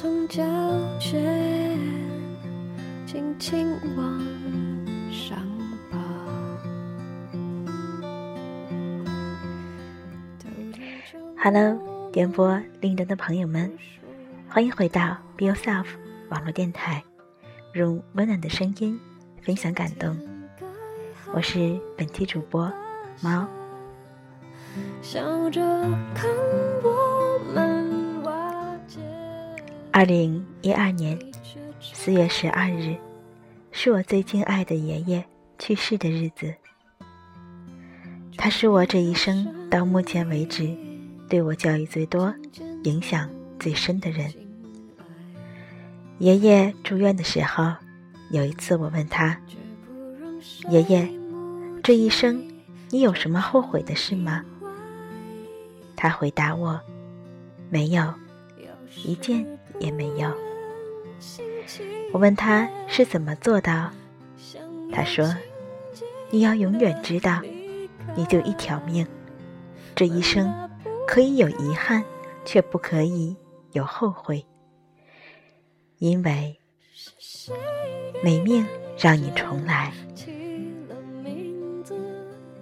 从交卷轻轻往上爬。Hello，电波另一端的朋友们，欢迎回到 Be Yourself 网络电台，用温暖的声音分享感动。我是本期主播猫。笑着看我。二零一二年四月十二日，是我最敬爱的爷爷去世的日子。他是我这一生到目前为止对我教育最多、影响最深的人。爷爷住院的时候，有一次我问他：“爷爷，这一生你有什么后悔的事吗？”他回答我：“没有，一件也没有。”我问他是怎么做到，他说：“你要永远知道，你就一条命，这一生可以有遗憾，却不可以有后悔，因为没命让你重来。”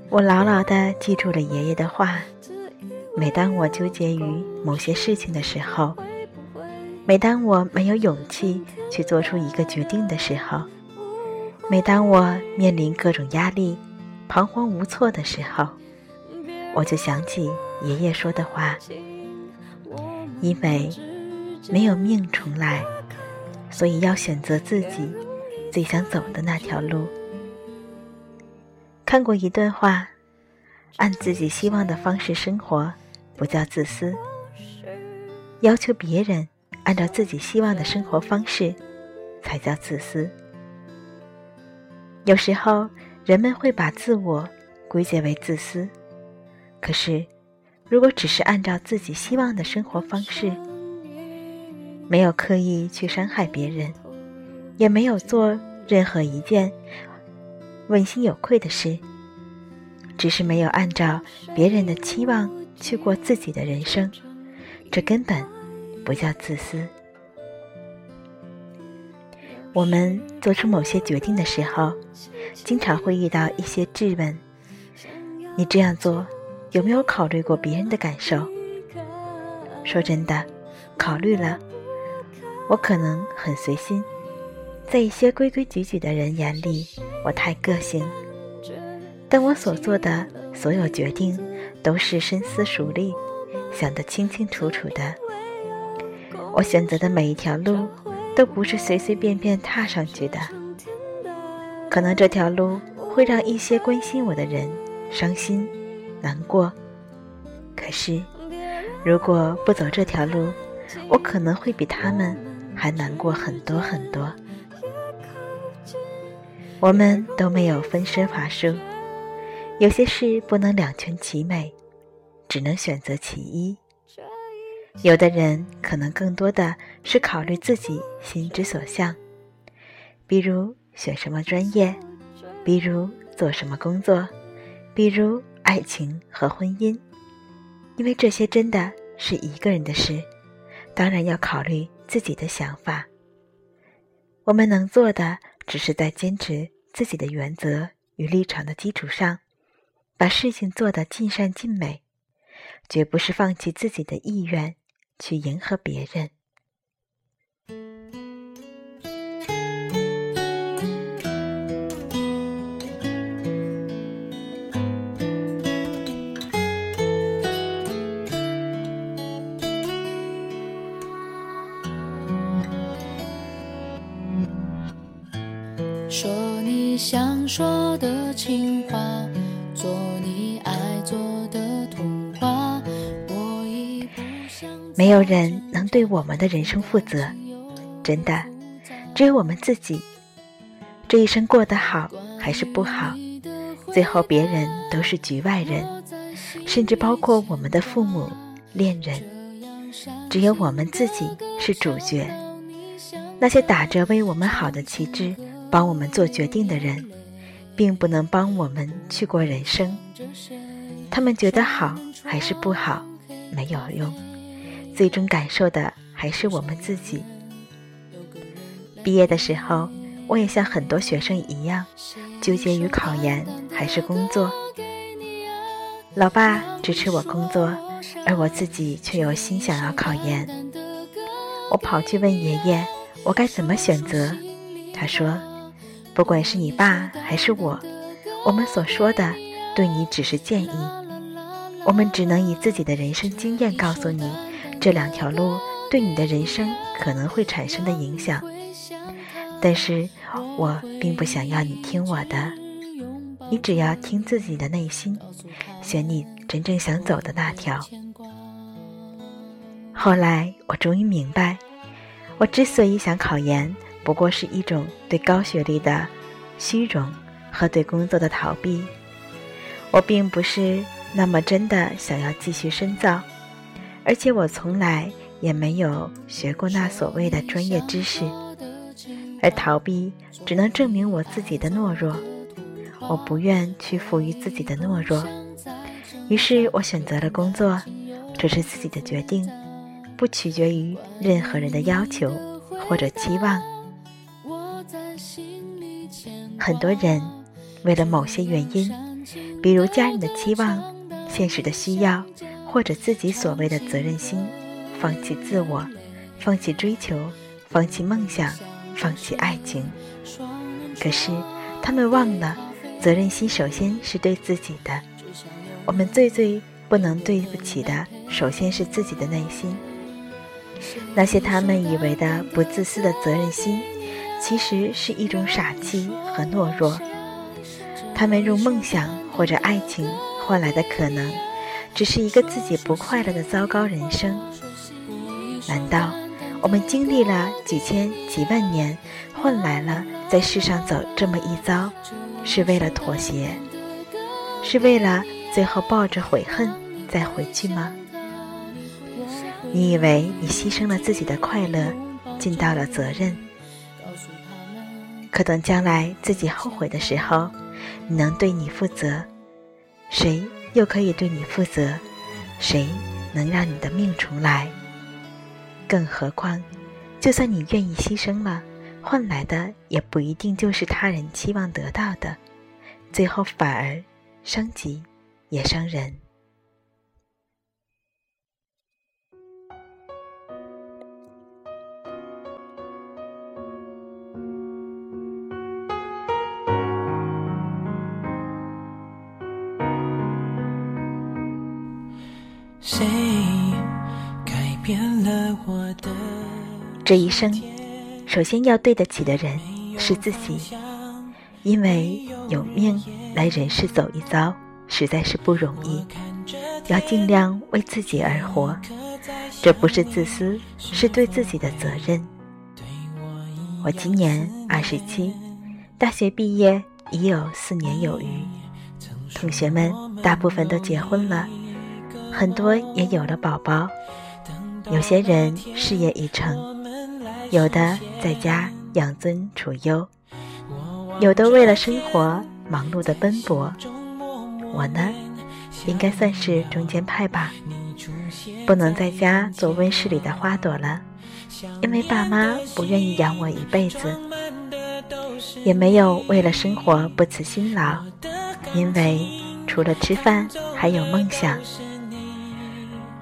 我牢牢地记住了爷爷的话。每当我纠结于某些事情的时候，每当我没有勇气去做出一个决定的时候，每当我面临各种压力、彷徨无措的时候，我就想起爷爷说的话：“因为没有命重来，所以要选择自己最想走的那条路。”看过一段话：“按自己希望的方式生活。”不叫自私，要求别人按照自己希望的生活方式，才叫自私。有时候人们会把自我归结为自私，可是，如果只是按照自己希望的生活方式，没有刻意去伤害别人，也没有做任何一件问心有愧的事，只是没有按照别人的期望。去过自己的人生，这根本不叫自私。我们做出某些决定的时候，经常会遇到一些质问：你这样做有没有考虑过别人的感受？说真的，考虑了。我可能很随心，在一些规规矩矩的人眼里，我太个性。但我所做的所有决定。都是深思熟虑，想得清清楚楚的。我选择的每一条路，都不是随随便便踏上去的。可能这条路会让一些关心我的人伤心、难过。可是，如果不走这条路，我可能会比他们还难过很多很多。我们都没有分身乏术。有些事不能两全其美，只能选择其一。有的人可能更多的是考虑自己心之所向，比如选什么专业，比如做什么工作，比如爱情和婚姻，因为这些真的是一个人的事，当然要考虑自己的想法。我们能做的，只是在坚持自己的原则与立场的基础上。把事情做得尽善尽美，绝不是放弃自己的意愿去迎合别人。说你想说的情话。没有人能对我们的人生负责，真的，只有我们自己。这一生过得好还是不好，最后别人都是局外人，甚至包括我们的父母、恋人。只有我们自己是主角。那些打着为我们好的旗帜，帮我们做决定的人。并不能帮我们去过人生，他们觉得好还是不好没有用，最终感受的还是我们自己。毕业的时候，我也像很多学生一样，纠结于考研还是工作。老爸支持我工作，而我自己却有心想要考研。我跑去问爷爷，我该怎么选择？他说：“不管是你爸还是我，我们所说的对你只是建议，我们只能以自己的人生经验告诉你，这两条路对你的人生可能会产生的影响。”但是我并不想要你听我的，你只要听自己的内心，选你真正想走的那条。后来我终于明白，我之所以想考研，不过是一种对高学历的虚荣和对工作的逃避。我并不是那么真的想要继续深造，而且我从来也没有学过那所谓的专业知识。而逃避只能证明我自己的懦弱，我不愿屈服于自己的懦弱，于是我选择了工作，这是自己的决定，不取决于任何人的要求或者期望。很多人为了某些原因，比如家人的期望、现实的需要，或者自己所谓的责任心，放弃自我，放弃追求，放弃梦想。放弃爱情，可是他们忘了，责任心首先是对自己的。我们最最不能对不起的，首先是自己的内心。那些他们以为的不自私的责任心，其实是一种傻气和懦弱。他们用梦想或者爱情换来的，可能只是一个自己不快乐的糟糕人生。难道？我们经历了几千几万年，换来了在世上走这么一遭，是为了妥协，是为了最后抱着悔恨再回去吗？你以为你牺牲了自己的快乐，尽到了责任，可等将来自己后悔的时候，你能对你负责？谁又可以对你负责？谁能让你的命重来？更何况，就算你愿意牺牲了，换来的也不一定就是他人期望得到的，最后反而伤己也伤人。谁改变了我的？这一生，首先要对得起的人是自己，因为有命来人世走一遭，实在是不容易。要尽量为自己而活，这不是自私，是对自己的责任。我今年二十七，大学毕业已有四年有余，同学们大部分都结婚了，很多也有了宝宝。有些人事业已成，有的在家养尊处优，有的为了生活忙碌的奔波。我呢，应该算是中间派吧，不能在家做温室里的花朵了，因为爸妈不愿意养我一辈子；也没有为了生活不辞辛劳，因为除了吃饭还有梦想。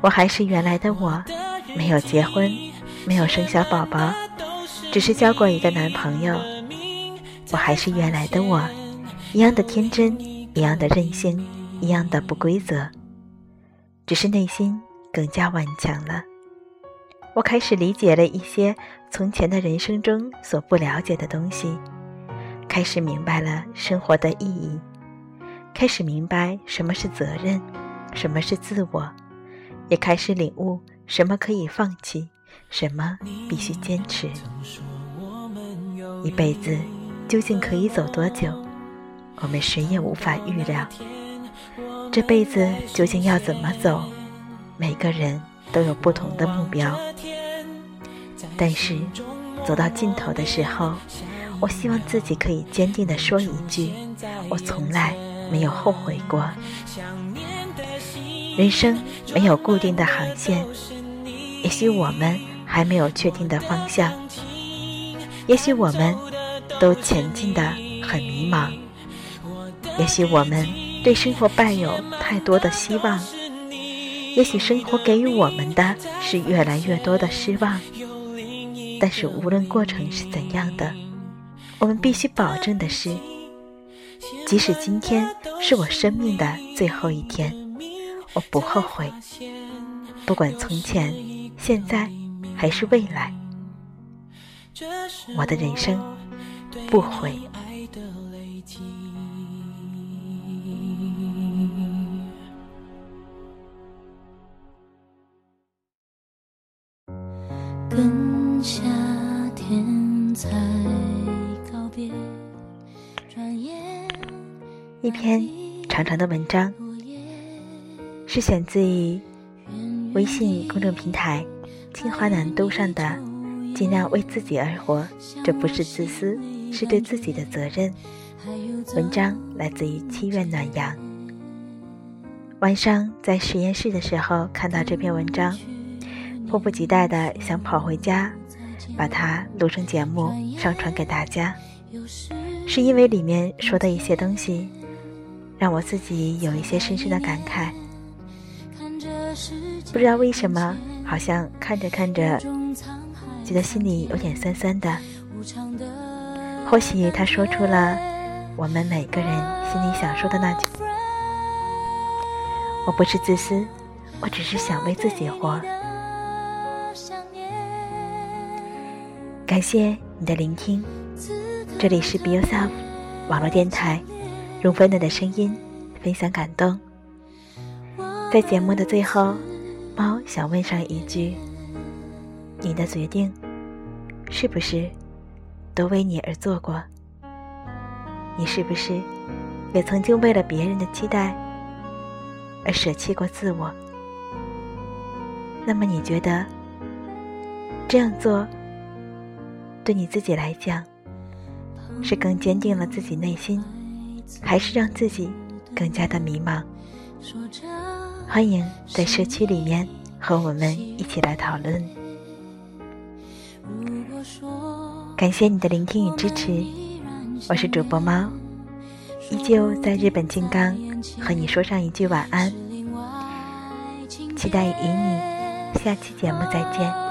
我还是原来的我。没有结婚，没有生小宝宝，只是交过一个男朋友。我还是原来的我，一样的天真，一样的任性，一样的不规则，只是内心更加顽强了。我开始理解了一些从前的人生中所不了解的东西，开始明白了生活的意义，开始明白什么是责任，什么是自我，也开始领悟。什么可以放弃，什么必须坚持？一辈子究竟可以走多久？我们谁也无法预料。这辈子究竟要怎么走？每个人都有不同的目标。但是走到尽头的时候，我希望自己可以坚定地说一句：我从来没有后悔过。人生没有固定的航线。也许我们还没有确定的方向。也许我们都前进的很迷茫，也许我们对生活抱有太多的希望，也许生活给予我们的是越来越多的失望。但是无论过程是怎样的，我们必须保证的是，即使今天是我生命的最后一天，我不后悔。不管从前、现在还是未来。我的人生不悔。跟夏天才告别，一篇长长的文章，是选自于微信公众平台“清华南都”上的。尽量为自己而活，这不是自私，是对自己的责任。文章来自于七月暖阳。晚上在实验室的时候看到这篇文章，迫不及待的想跑回家，把它录成节目上传给大家。是因为里面说的一些东西，让我自己有一些深深的感慨。不知道为什么，好像看着看着。觉得心里有点酸酸的，或许他说出了我们每个人心里想说的那句：“我不是自私，我只是想为自己活。”感谢你的聆听，这里是 Be Yourself 网络电台，用温暖的声音分享感动。在节目的最后，猫想问上一句。你的决定，是不是都为你而做过？你是不是也曾经为了别人的期待而舍弃过自我？那么你觉得这样做对你自己来讲，是更坚定了自己内心，还是让自己更加的迷茫？欢迎在社区里面和我们一起来讨论。感谢你的聆听与支持，我是主播猫，依旧在日本金刚和你说上一句晚安，期待与你下期节目再见。